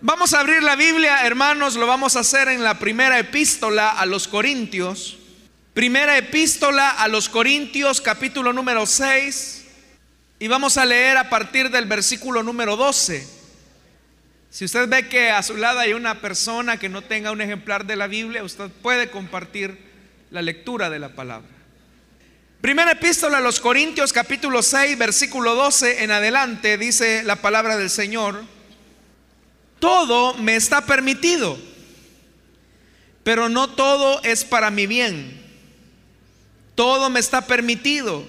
Vamos a abrir la Biblia, hermanos, lo vamos a hacer en la primera epístola a los Corintios. Primera epístola a los Corintios, capítulo número 6. Y vamos a leer a partir del versículo número 12. Si usted ve que a su lado hay una persona que no tenga un ejemplar de la Biblia, usted puede compartir la lectura de la palabra. Primera epístola a los Corintios, capítulo 6, versículo 12 en adelante, dice la palabra del Señor todo me está permitido, pero no todo es para mi bien. Todo me está permitido,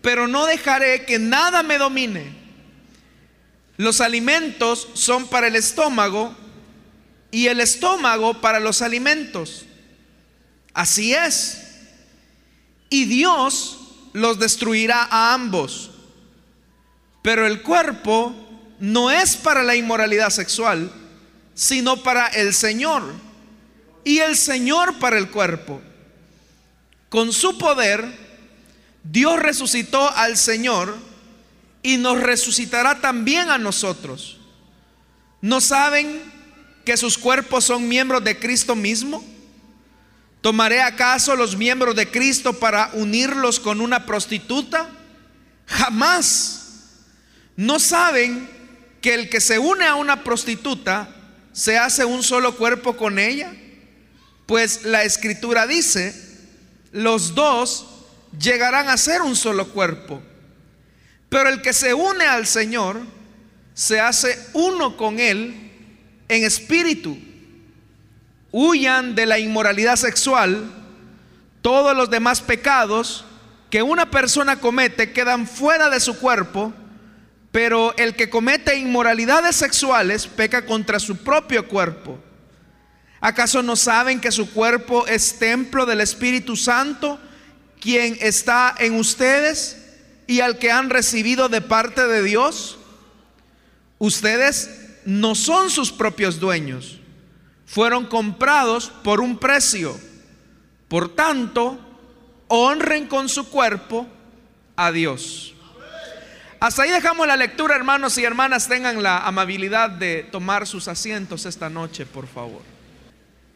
pero no dejaré que nada me domine. Los alimentos son para el estómago y el estómago para los alimentos. Así es. Y Dios los destruirá a ambos. Pero el cuerpo no es para la inmoralidad sexual, sino para el Señor. Y el Señor para el cuerpo. Con su poder, Dios resucitó al Señor y nos resucitará también a nosotros. ¿No saben que sus cuerpos son miembros de Cristo mismo? ¿Tomaré acaso los miembros de Cristo para unirlos con una prostituta? Jamás. ¿No saben que el que se une a una prostituta se hace un solo cuerpo con ella? Pues la escritura dice, los dos llegarán a ser un solo cuerpo. Pero el que se une al Señor se hace uno con Él en espíritu. Huyan de la inmoralidad sexual. Todos los demás pecados que una persona comete quedan fuera de su cuerpo pero el que comete inmoralidades sexuales peca contra su propio cuerpo. ¿Acaso no saben que su cuerpo es templo del Espíritu Santo, quien está en ustedes y al que han recibido de parte de Dios? Ustedes no son sus propios dueños, fueron comprados por un precio. Por tanto, honren con su cuerpo a Dios. Hasta ahí dejamos la lectura, hermanos y hermanas. Tengan la amabilidad de tomar sus asientos esta noche, por favor.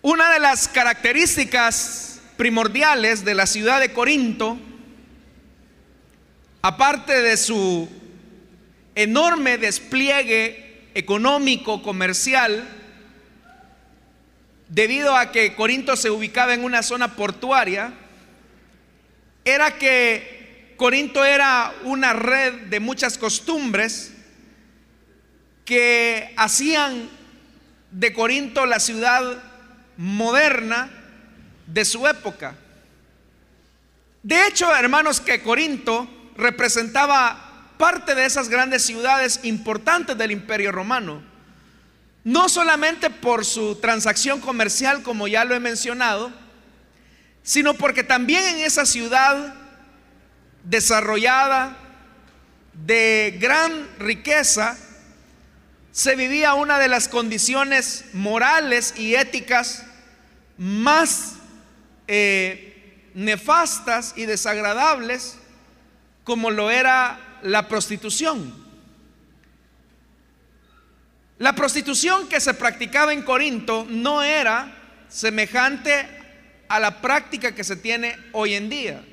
Una de las características primordiales de la ciudad de Corinto, aparte de su enorme despliegue económico, comercial, debido a que Corinto se ubicaba en una zona portuaria, era que Corinto era una red de muchas costumbres que hacían de Corinto la ciudad moderna de su época. De hecho, hermanos, que Corinto representaba parte de esas grandes ciudades importantes del imperio romano. No solamente por su transacción comercial, como ya lo he mencionado, sino porque también en esa ciudad desarrollada, de gran riqueza, se vivía una de las condiciones morales y éticas más eh, nefastas y desagradables como lo era la prostitución. La prostitución que se practicaba en Corinto no era semejante a la práctica que se tiene hoy en día.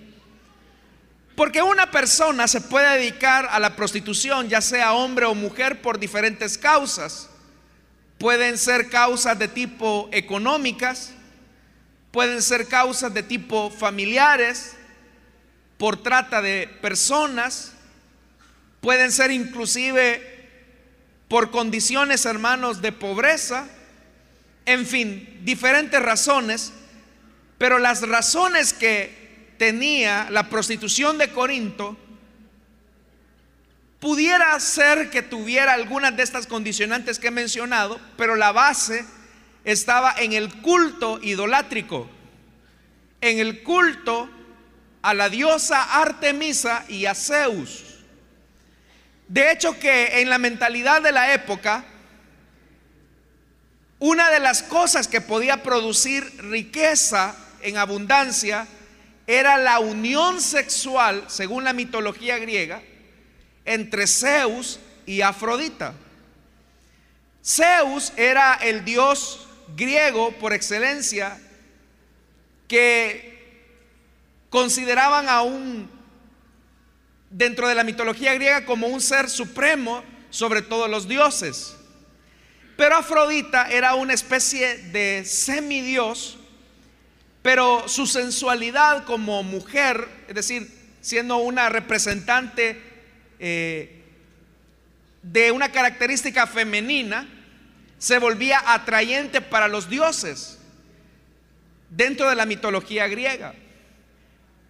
Porque una persona se puede dedicar a la prostitución, ya sea hombre o mujer, por diferentes causas. Pueden ser causas de tipo económicas, pueden ser causas de tipo familiares, por trata de personas, pueden ser inclusive por condiciones, hermanos, de pobreza, en fin, diferentes razones, pero las razones que tenía la prostitución de Corinto, pudiera ser que tuviera algunas de estas condicionantes que he mencionado, pero la base estaba en el culto idolátrico, en el culto a la diosa Artemisa y a Zeus. De hecho que en la mentalidad de la época, una de las cosas que podía producir riqueza en abundancia era la unión sexual, según la mitología griega, entre Zeus y Afrodita. Zeus era el dios griego por excelencia que consideraban a un, dentro de la mitología griega, como un ser supremo sobre todos los dioses. Pero Afrodita era una especie de semidios, pero su sensualidad como mujer, es decir, siendo una representante eh, de una característica femenina, se volvía atrayente para los dioses dentro de la mitología griega.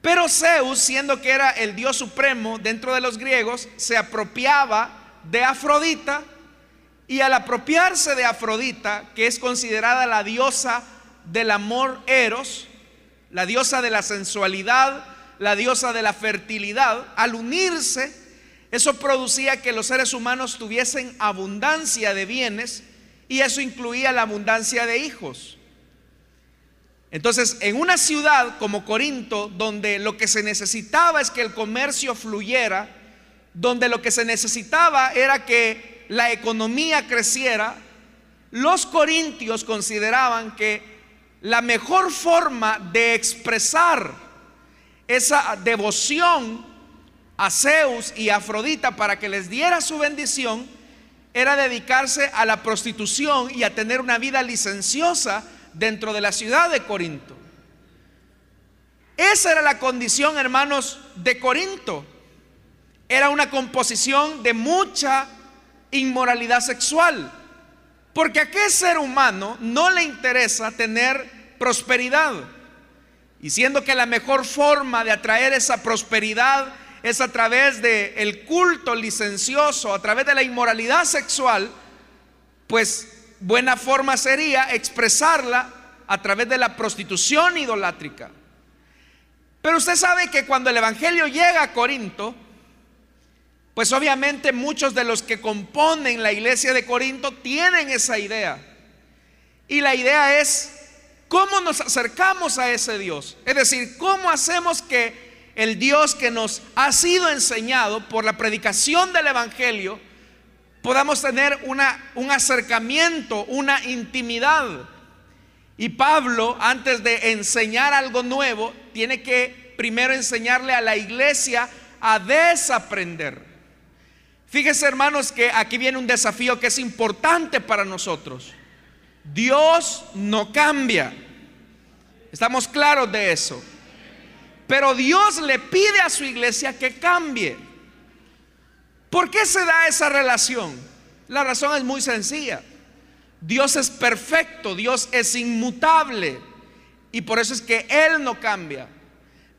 Pero Zeus, siendo que era el dios supremo dentro de los griegos, se apropiaba de Afrodita y al apropiarse de Afrodita, que es considerada la diosa del amor eros, la diosa de la sensualidad, la diosa de la fertilidad, al unirse, eso producía que los seres humanos tuviesen abundancia de bienes y eso incluía la abundancia de hijos. Entonces, en una ciudad como Corinto, donde lo que se necesitaba es que el comercio fluyera, donde lo que se necesitaba era que la economía creciera, los corintios consideraban que la mejor forma de expresar esa devoción a Zeus y Afrodita para que les diera su bendición era dedicarse a la prostitución y a tener una vida licenciosa dentro de la ciudad de Corinto. Esa era la condición, hermanos, de Corinto. Era una composición de mucha inmoralidad sexual. Porque a qué ser humano no le interesa tener prosperidad. Y siendo que la mejor forma de atraer esa prosperidad es a través del el culto licencioso, a través de la inmoralidad sexual, pues buena forma sería expresarla a través de la prostitución idolátrica. Pero usted sabe que cuando el Evangelio llega a Corinto, pues obviamente muchos de los que componen la iglesia de Corinto tienen esa idea. Y la idea es cómo nos acercamos a ese Dios. Es decir, cómo hacemos que el Dios que nos ha sido enseñado por la predicación del Evangelio, podamos tener una, un acercamiento, una intimidad. Y Pablo, antes de enseñar algo nuevo, tiene que primero enseñarle a la iglesia a desaprender. Fíjese hermanos que aquí viene un desafío que es importante para nosotros. Dios no cambia. Estamos claros de eso. Pero Dios le pide a su iglesia que cambie. ¿Por qué se da esa relación? La razón es muy sencilla. Dios es perfecto, Dios es inmutable y por eso es que Él no cambia.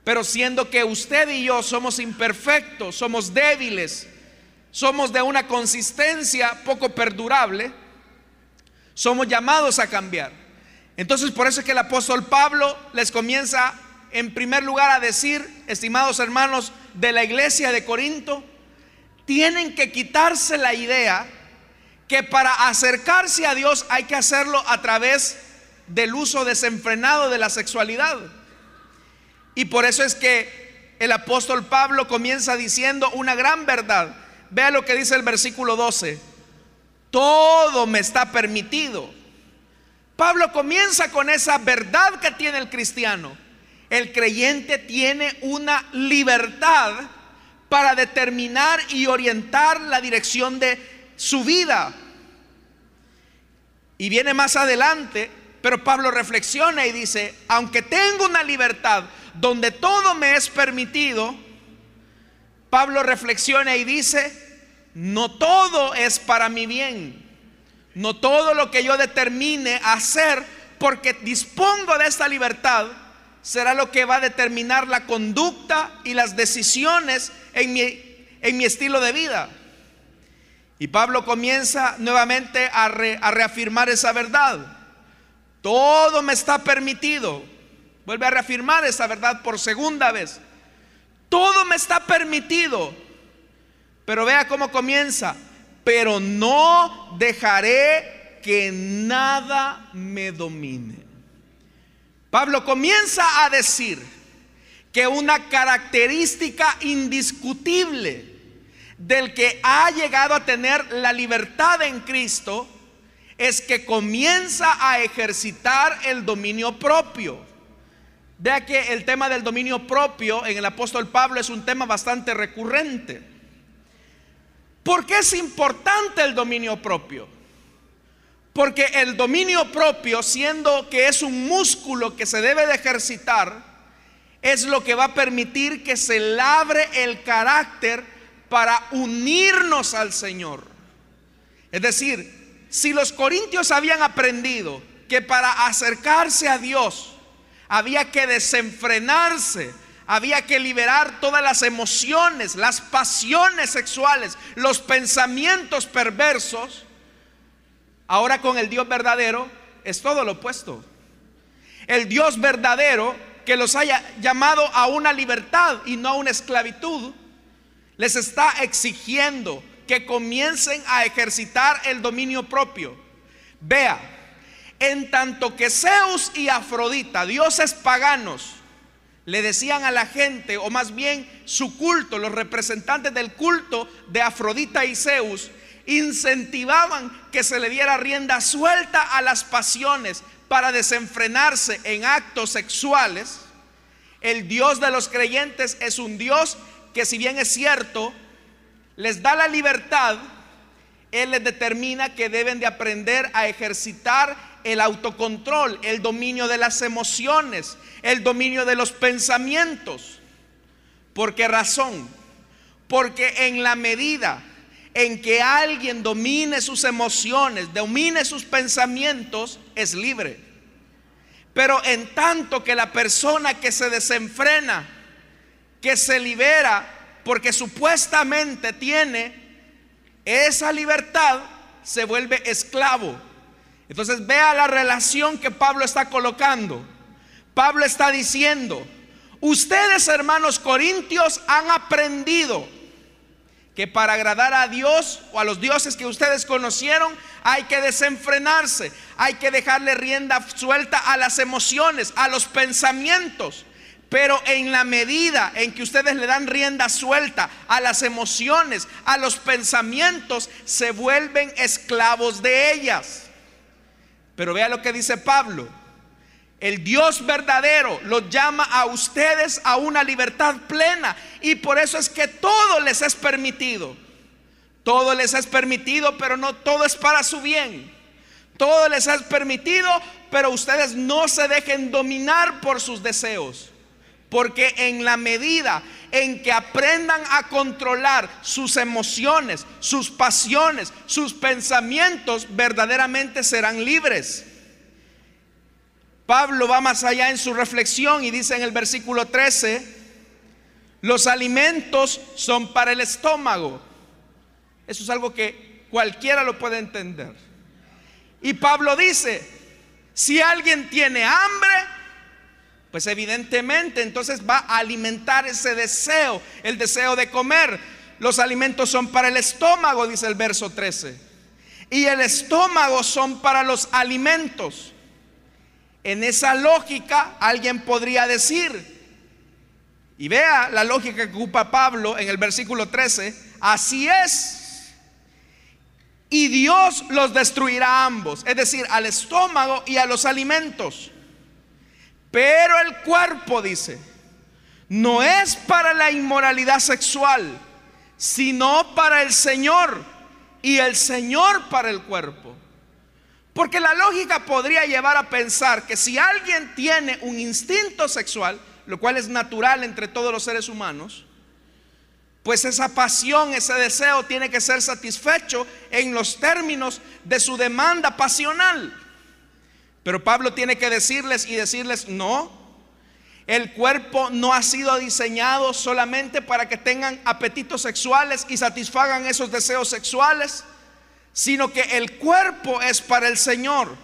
Pero siendo que usted y yo somos imperfectos, somos débiles, somos de una consistencia poco perdurable, somos llamados a cambiar. Entonces por eso es que el apóstol Pablo les comienza en primer lugar a decir, estimados hermanos de la iglesia de Corinto, tienen que quitarse la idea que para acercarse a Dios hay que hacerlo a través del uso desenfrenado de la sexualidad. Y por eso es que el apóstol Pablo comienza diciendo una gran verdad. Vea lo que dice el versículo 12. Todo me está permitido. Pablo comienza con esa verdad que tiene el cristiano. El creyente tiene una libertad para determinar y orientar la dirección de su vida. Y viene más adelante, pero Pablo reflexiona y dice, aunque tengo una libertad donde todo me es permitido, Pablo reflexiona y dice, no todo es para mi bien, no todo lo que yo determine hacer porque dispongo de esta libertad será lo que va a determinar la conducta y las decisiones en mi, estilo de vida. Y Pablo comienza nuevamente a reafirmar esa verdad. Todo me está permitido. Vuelve a reafirmar esa verdad por segunda vez. Todo me está permitido. Pero vea cómo comienza. Pero no dejaré que nada me domine. Pablo comienza a decir que una característica indiscutible del que ha llegado a tener la libertad en Cristo es que comienza a ejercitar el dominio propio. Vea que el tema del dominio propio en el apóstol Pablo es un tema bastante recurrente. ¿Por qué es importante el dominio propio? Porque el dominio propio, siendo que es un músculo que se debe de ejercitar, es lo que va a permitir que se labre el carácter para unirnos al Señor. Es decir, si los corintios habían aprendido que para acercarse a Dios había que desenfrenarse, había que liberar todas las emociones, las pasiones sexuales, los pensamientos perversos, ahora con el Dios verdadero es todo lo opuesto. El Dios verdadero que los haya llamado a una libertad y no a una esclavitud, les está exigiendo que comiencen a ejercitar el dominio propio. Vea, en tanto que Zeus y Afrodita, dioses paganos, le decían a la gente, o más bien su culto, los representantes del culto de Afrodita y Zeus, incentivaban que se le diera rienda suelta a las pasiones para desenfrenarse en actos sexuales, el Dios de los creyentes es un Dios que si bien es cierto, les da la libertad, Él les determina que deben de aprender a ejercitar el autocontrol, el dominio de las emociones, el dominio de los pensamientos. ¿Por qué razón? Porque en la medida en que alguien domine sus emociones, domine sus pensamientos, es libre. Pero en tanto que la persona que se desenfrena, que se libera, porque supuestamente tiene esa libertad, se vuelve esclavo. Entonces vea la relación que Pablo está colocando. Pablo está diciendo, ustedes hermanos corintios han aprendido que para agradar a Dios o a los dioses que ustedes conocieron hay que desenfrenarse, hay que dejarle rienda suelta a las emociones, a los pensamientos. Pero en la medida en que ustedes le dan rienda suelta a las emociones, a los pensamientos, se vuelven esclavos de ellas. Pero vea lo que dice Pablo. El Dios verdadero los llama a ustedes a una libertad plena. Y por eso es que todo les es permitido. Todo les es permitido, pero no todo es para su bien. Todo les es permitido, pero ustedes no se dejen dominar por sus deseos. Porque en la medida en que aprendan a controlar sus emociones, sus pasiones, sus pensamientos, verdaderamente serán libres. Pablo va más allá en su reflexión y dice en el versículo 13, los alimentos son para el estómago. Eso es algo que cualquiera lo puede entender. Y Pablo dice, si alguien tiene hambre, pues evidentemente entonces va a alimentar ese deseo, el deseo de comer. Los alimentos son para el estómago, dice el verso 13. Y el estómago son para los alimentos. En esa lógica alguien podría decir, y vea la lógica que ocupa Pablo en el versículo 13, así es. Y Dios los destruirá a ambos, es decir, al estómago y a los alimentos. Pero el cuerpo, dice, no es para la inmoralidad sexual, sino para el Señor y el Señor para el cuerpo. Porque la lógica podría llevar a pensar que si alguien tiene un instinto sexual, lo cual es natural entre todos los seres humanos, pues esa pasión, ese deseo tiene que ser satisfecho en los términos de su demanda pasional. Pero Pablo tiene que decirles y decirles, no, el cuerpo no ha sido diseñado solamente para que tengan apetitos sexuales y satisfagan esos deseos sexuales, sino que el cuerpo es para el Señor.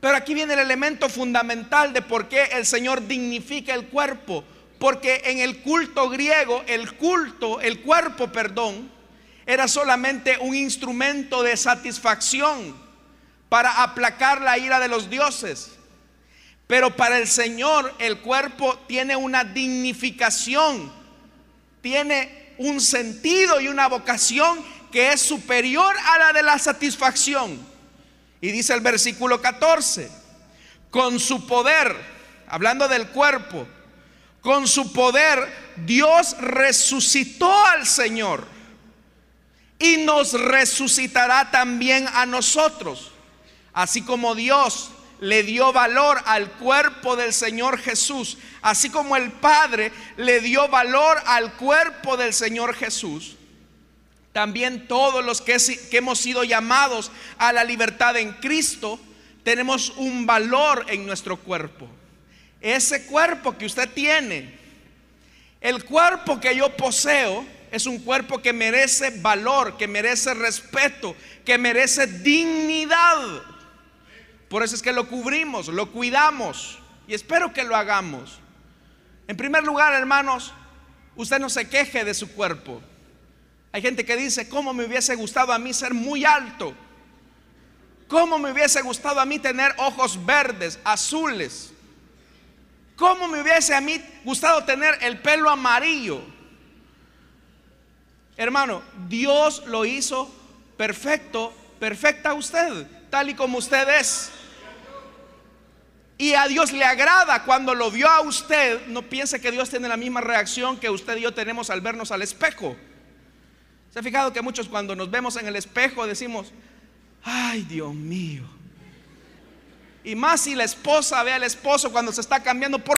Pero aquí viene el elemento fundamental de por qué el Señor dignifica el cuerpo. Porque en el culto griego, el culto, el cuerpo, perdón, era solamente un instrumento de satisfacción para aplacar la ira de los dioses. Pero para el Señor el cuerpo tiene una dignificación, tiene un sentido y una vocación que es superior a la de la satisfacción. Y dice el versículo 14, con su poder, hablando del cuerpo, con su poder Dios resucitó al Señor y nos resucitará también a nosotros, así como Dios le dio valor al cuerpo del Señor Jesús, así como el Padre le dio valor al cuerpo del Señor Jesús. También todos los que, hemos sido llamados a la libertad en Cristo, tenemos un valor en nuestro cuerpo. Ese cuerpo que usted tiene, el cuerpo que yo poseo, es un cuerpo que merece valor, que merece respeto, que merece dignidad. Por eso es que lo cubrimos, lo cuidamos y espero que lo hagamos. En primer lugar, hermanos, usted no se queje de su cuerpo. Hay gente que dice, ¿cómo me hubiese gustado a mí ser muy alto? ¿Cómo me hubiese gustado a mí tener ojos verdes, azules? ¿Cómo me hubiese a mí gustado tener el pelo amarillo? Hermano, Dios lo hizo perfecto, perfecta usted, tal y como usted es. Y a Dios le agrada cuando lo vio a usted. No piense que Dios tiene la misma reacción que usted y yo tenemos al vernos al espejo. ¿Se ha fijado que muchos cuando nos vemos en el espejo decimos, ay Dios mío? Y más si la esposa ve al esposo cuando se está cambiando, ¿por